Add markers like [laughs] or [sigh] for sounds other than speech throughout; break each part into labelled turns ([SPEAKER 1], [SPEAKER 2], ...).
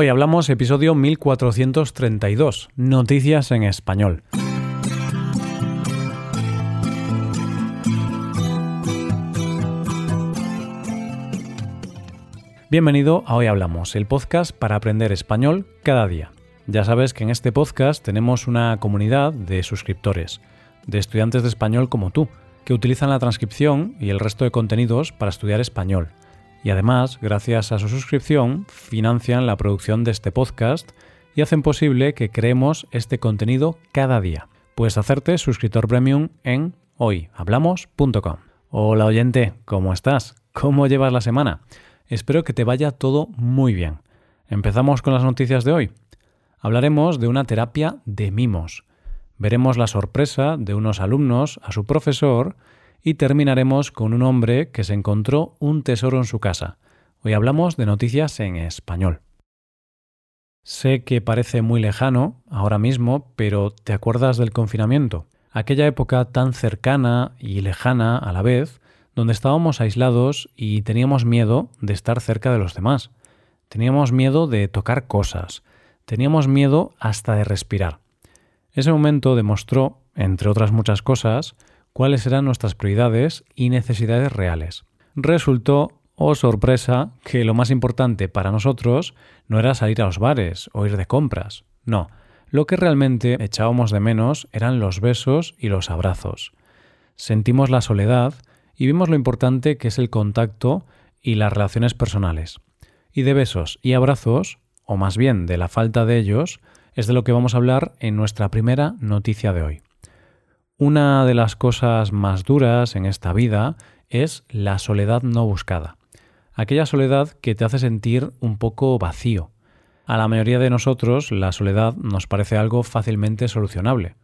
[SPEAKER 1] Hoy hablamos episodio 1432, Noticias en Español. Bienvenido a Hoy Hablamos, el podcast para aprender español cada día. Ya sabes que en este podcast tenemos una comunidad de suscriptores, de estudiantes de español como tú, que utilizan la transcripción y el resto de contenidos para estudiar español y además, gracias a su suscripción, financian la producción de este podcast y hacen posible que creemos este contenido cada día. Puedes hacerte suscriptor premium en hoyhablamos.com. Hola oyente, ¿cómo estás? ¿Cómo llevas la semana? Espero que te vaya todo muy bien. Empezamos con las noticias de hoy. Hablaremos de una terapia de mimos. Veremos la sorpresa de unos alumnos a su profesor y terminaremos con un hombre que se encontró un tesoro en su casa. Hoy hablamos de noticias en español. Sé que parece muy lejano ahora mismo, pero ¿te acuerdas del confinamiento? Aquella época tan cercana y lejana a la vez, donde estábamos aislados y teníamos miedo de estar cerca de los demás. Teníamos miedo de tocar cosas. Teníamos miedo hasta de respirar. Ese momento demostró, entre otras muchas cosas, cuáles eran nuestras prioridades y necesidades reales. Resultó, oh sorpresa, que lo más importante para nosotros no era salir a los bares o ir de compras. No, lo que realmente echábamos de menos eran los besos y los abrazos. Sentimos la soledad y vimos lo importante que es el contacto y las relaciones personales. Y de besos y abrazos, o más bien de la falta de ellos, es de lo que vamos a hablar en nuestra primera noticia de hoy. Una de las cosas más duras en esta vida es la soledad no buscada. Aquella soledad que te hace sentir un poco vacío. A la mayoría de nosotros la soledad nos parece algo fácilmente solucionable,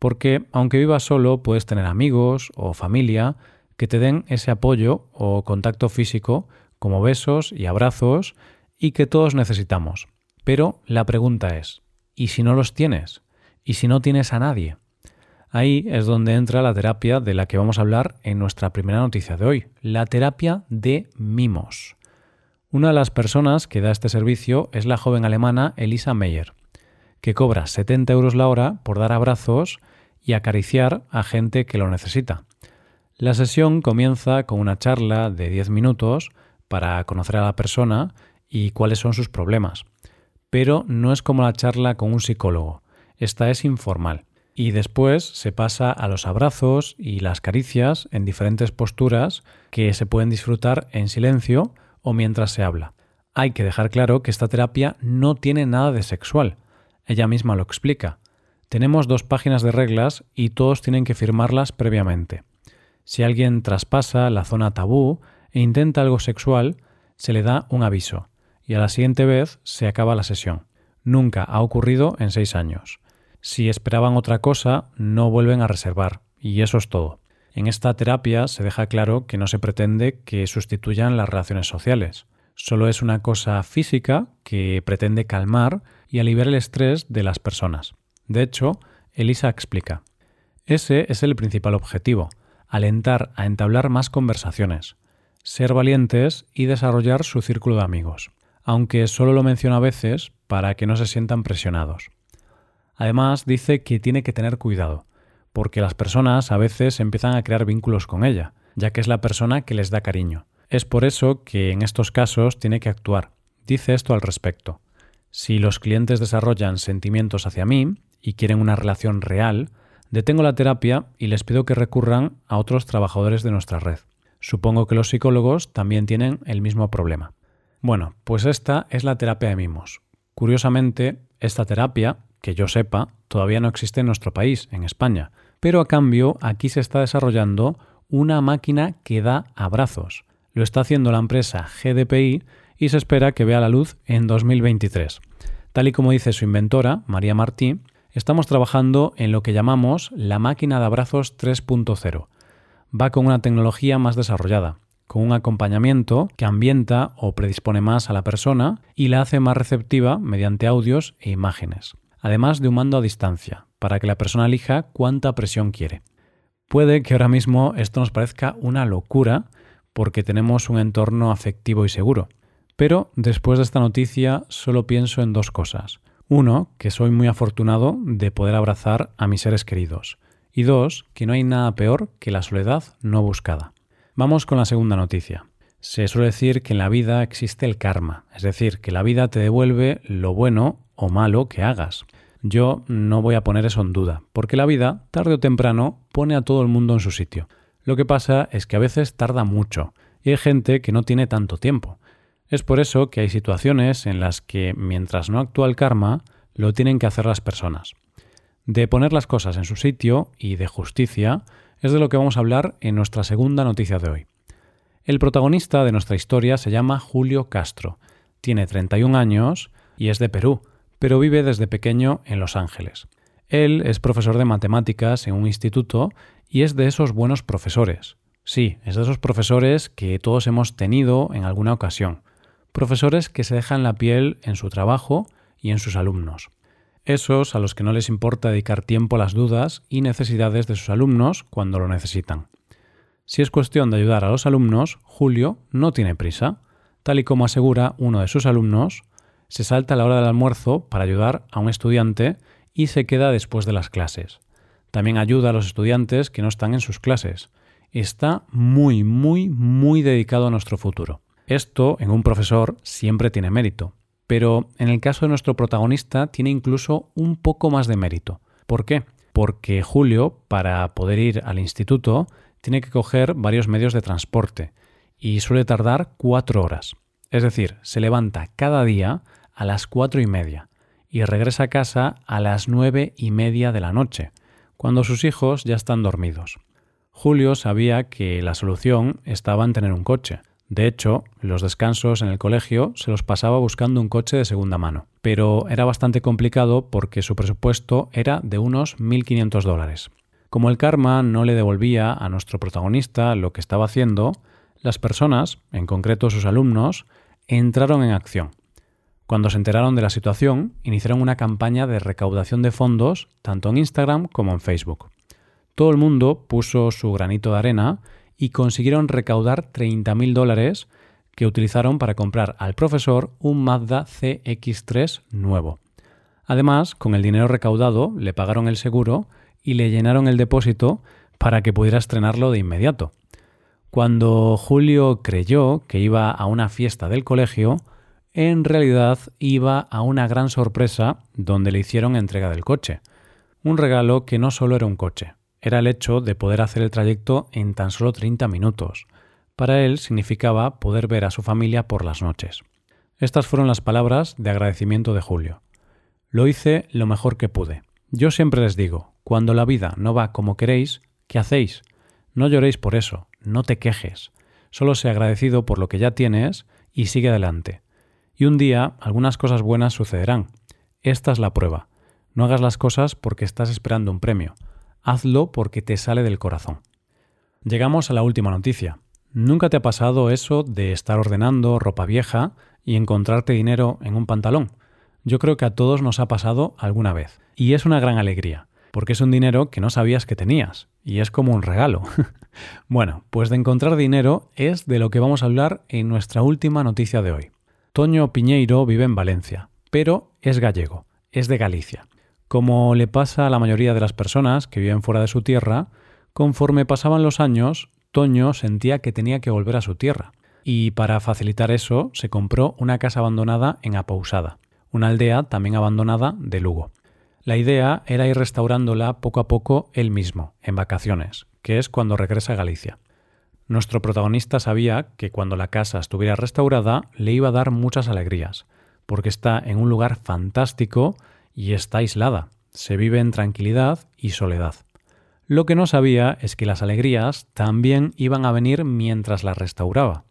[SPEAKER 1] porque aunque vivas solo puedes tener amigos o familia que te den ese apoyo o contacto físico como besos y abrazos y que todos necesitamos. Pero la pregunta es, ¿y si no los tienes? ¿Y si no tienes a nadie? Ahí es donde entra la terapia de la que vamos a hablar en nuestra primera noticia de hoy, la terapia de mimos. Una de las personas que da este servicio es la joven alemana Elisa Meyer, que cobra 70 euros la hora por dar abrazos y acariciar a gente que lo necesita. La sesión comienza con una charla de 10 minutos para conocer a la persona y cuáles son sus problemas. Pero no es como la charla con un psicólogo, esta es informal y después se pasa a los abrazos y las caricias en diferentes posturas que se pueden disfrutar en silencio o mientras se habla. Hay que dejar claro que esta terapia no tiene nada de sexual. Ella misma lo explica. Tenemos dos páginas de reglas y todos tienen que firmarlas previamente. Si alguien traspasa la zona tabú e intenta algo sexual, se le da un aviso y a la siguiente vez se acaba la sesión. Nunca ha ocurrido en seis años. Si esperaban otra cosa, no vuelven a reservar, y eso es todo. En esta terapia se deja claro que no se pretende que sustituyan las relaciones sociales. Solo es una cosa física que pretende calmar y aliviar el estrés de las personas. De hecho, Elisa explica. Ese es el principal objetivo, alentar a entablar más conversaciones, ser valientes y desarrollar su círculo de amigos, aunque solo lo menciona a veces para que no se sientan presionados. Además, dice que tiene que tener cuidado, porque las personas a veces empiezan a crear vínculos con ella, ya que es la persona que les da cariño. Es por eso que en estos casos tiene que actuar. Dice esto al respecto. Si los clientes desarrollan sentimientos hacia mí y quieren una relación real, detengo la terapia y les pido que recurran a otros trabajadores de nuestra red. Supongo que los psicólogos también tienen el mismo problema. Bueno, pues esta es la terapia de mimos. Curiosamente, esta terapia que yo sepa, todavía no existe en nuestro país, en España, pero a cambio aquí se está desarrollando una máquina que da abrazos. Lo está haciendo la empresa GDPI y se espera que vea la luz en 2023. Tal y como dice su inventora, María Martí, estamos trabajando en lo que llamamos la máquina de abrazos 3.0. Va con una tecnología más desarrollada, con un acompañamiento que ambienta o predispone más a la persona y la hace más receptiva mediante audios e imágenes además de un mando a distancia, para que la persona elija cuánta presión quiere. Puede que ahora mismo esto nos parezca una locura porque tenemos un entorno afectivo y seguro, Pero después de esta noticia solo pienso en dos cosas. Uno, que soy muy afortunado de poder abrazar a mis seres queridos. Y dos, que no hay nada peor que la soledad no buscada. Vamos con la segunda noticia. Se suele decir que en la vida existe el karma, es decir, que la vida te devuelve lo bueno o malo que hagas. Yo no voy a poner eso en duda, porque la vida, tarde o temprano, pone a todo el mundo en su sitio. Lo que pasa es que a veces tarda mucho, y hay gente que no tiene tanto tiempo. Es por eso que hay situaciones en las que, mientras no actúa el karma, lo tienen que hacer las personas. De poner las cosas en su sitio y de justicia es de lo que vamos a hablar en nuestra segunda noticia de hoy. El protagonista de nuestra historia se llama Julio Castro. Tiene 31 años y es de Perú, pero vive desde pequeño en Los Ángeles. Él es profesor de matemáticas en un instituto y es de esos buenos profesores. Sí, es de esos profesores que todos hemos tenido en alguna ocasión. Profesores que se dejan la piel en su trabajo y en sus alumnos. Esos a los que no les importa dedicar tiempo a las dudas y necesidades de sus alumnos cuando lo necesitan. Si es cuestión de ayudar a los alumnos, Julio no tiene prisa. Tal y como asegura uno de sus alumnos, se salta a la hora del almuerzo para ayudar a un estudiante y se queda después de las clases. También ayuda a los estudiantes que no están en sus clases. Está muy, muy, muy dedicado a nuestro futuro. Esto en un profesor siempre tiene mérito, pero en el caso de nuestro protagonista tiene incluso un poco más de mérito. ¿Por qué? Porque Julio, para poder ir al instituto, tiene que coger varios medios de transporte y suele tardar cuatro horas. Es decir, se levanta cada día a las cuatro y media y regresa a casa a las nueve y media de la noche, cuando sus hijos ya están dormidos. Julio sabía que la solución estaba en tener un coche. De hecho, los descansos en el colegio se los pasaba buscando un coche de segunda mano, pero era bastante complicado porque su presupuesto era de unos 1.500 dólares. Como el karma no le devolvía a nuestro protagonista lo que estaba haciendo, las personas, en concreto sus alumnos, entraron en acción. Cuando se enteraron de la situación, iniciaron una campaña de recaudación de fondos tanto en Instagram como en Facebook. Todo el mundo puso su granito de arena y consiguieron recaudar 30.000 dólares que utilizaron para comprar al profesor un Mazda CX3 nuevo. Además, con el dinero recaudado le pagaron el seguro y le llenaron el depósito para que pudiera estrenarlo de inmediato. Cuando Julio creyó que iba a una fiesta del colegio, en realidad iba a una gran sorpresa donde le hicieron entrega del coche. Un regalo que no solo era un coche, era el hecho de poder hacer el trayecto en tan solo 30 minutos. Para él significaba poder ver a su familia por las noches. Estas fueron las palabras de agradecimiento de Julio. Lo hice lo mejor que pude. Yo siempre les digo, cuando la vida no va como queréis, ¿qué hacéis? No lloréis por eso, no te quejes. Solo sé agradecido por lo que ya tienes y sigue adelante. Y un día algunas cosas buenas sucederán. Esta es la prueba. No hagas las cosas porque estás esperando un premio. Hazlo porque te sale del corazón. Llegamos a la última noticia. ¿Nunca te ha pasado eso de estar ordenando ropa vieja y encontrarte dinero en un pantalón? Yo creo que a todos nos ha pasado alguna vez. Y es una gran alegría porque es un dinero que no sabías que tenías, y es como un regalo. [laughs] bueno, pues de encontrar dinero es de lo que vamos a hablar en nuestra última noticia de hoy. Toño Piñeiro vive en Valencia, pero es gallego, es de Galicia. Como le pasa a la mayoría de las personas que viven fuera de su tierra, conforme pasaban los años, Toño sentía que tenía que volver a su tierra, y para facilitar eso se compró una casa abandonada en Apousada, una aldea también abandonada de Lugo. La idea era ir restaurándola poco a poco él mismo, en vacaciones, que es cuando regresa a Galicia. Nuestro protagonista sabía que cuando la casa estuviera restaurada le iba a dar muchas alegrías, porque está en un lugar fantástico y está aislada, se vive en tranquilidad y soledad. Lo que no sabía es que las alegrías también iban a venir mientras la restauraba.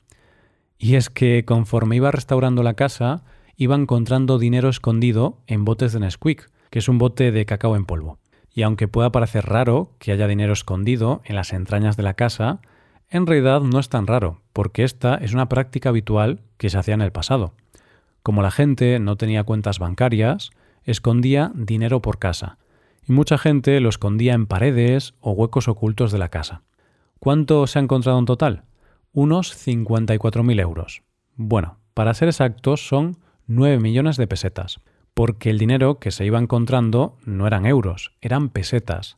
[SPEAKER 1] Y es que conforme iba restaurando la casa, iba encontrando dinero escondido en botes de Nesquik, que es un bote de cacao en polvo. Y aunque pueda parecer raro que haya dinero escondido en las entrañas de la casa, en realidad no es tan raro, porque esta es una práctica habitual que se hacía en el pasado. Como la gente no tenía cuentas bancarias, escondía dinero por casa, y mucha gente lo escondía en paredes o huecos ocultos de la casa. ¿Cuánto se ha encontrado en total? Unos 54.000 euros. Bueno, para ser exactos son 9 millones de pesetas, porque el dinero que se iba encontrando no eran euros, eran pesetas,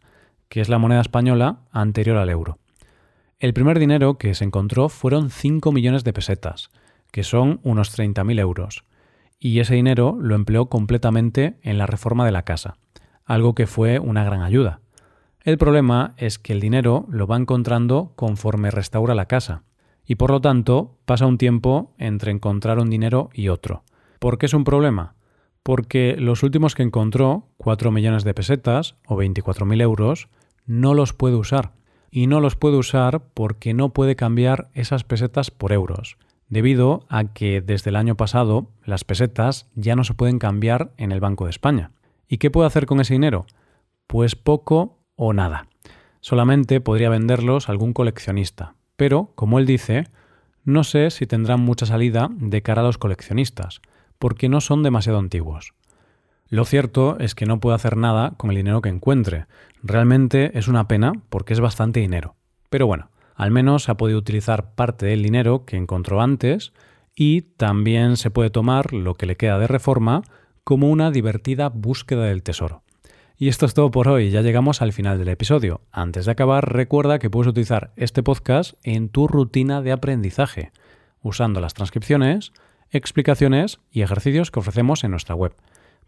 [SPEAKER 1] que es la moneda española anterior al euro. El primer dinero que se encontró fueron 5 millones de pesetas, que son unos 30.000 euros, y ese dinero lo empleó completamente en la reforma de la casa, algo que fue una gran ayuda. El problema es que el dinero lo va encontrando conforme restaura la casa, y por lo tanto pasa un tiempo entre encontrar un dinero y otro. ¿Por qué es un problema? Porque los últimos que encontró, 4 millones de pesetas o 24.000 euros, no los puede usar. Y no los puede usar porque no puede cambiar esas pesetas por euros, debido a que desde el año pasado las pesetas ya no se pueden cambiar en el Banco de España. ¿Y qué puede hacer con ese dinero? Pues poco o nada. Solamente podría venderlos a algún coleccionista. Pero, como él dice, no sé si tendrán mucha salida de cara a los coleccionistas, porque no son demasiado antiguos. Lo cierto es que no puedo hacer nada con el dinero que encuentre. Realmente es una pena porque es bastante dinero. Pero bueno, al menos ha podido utilizar parte del dinero que encontró antes y también se puede tomar lo que le queda de reforma como una divertida búsqueda del tesoro. Y esto es todo por hoy, ya llegamos al final del episodio. Antes de acabar, recuerda que puedes utilizar este podcast en tu rutina de aprendizaje, usando las transcripciones, explicaciones y ejercicios que ofrecemos en nuestra web.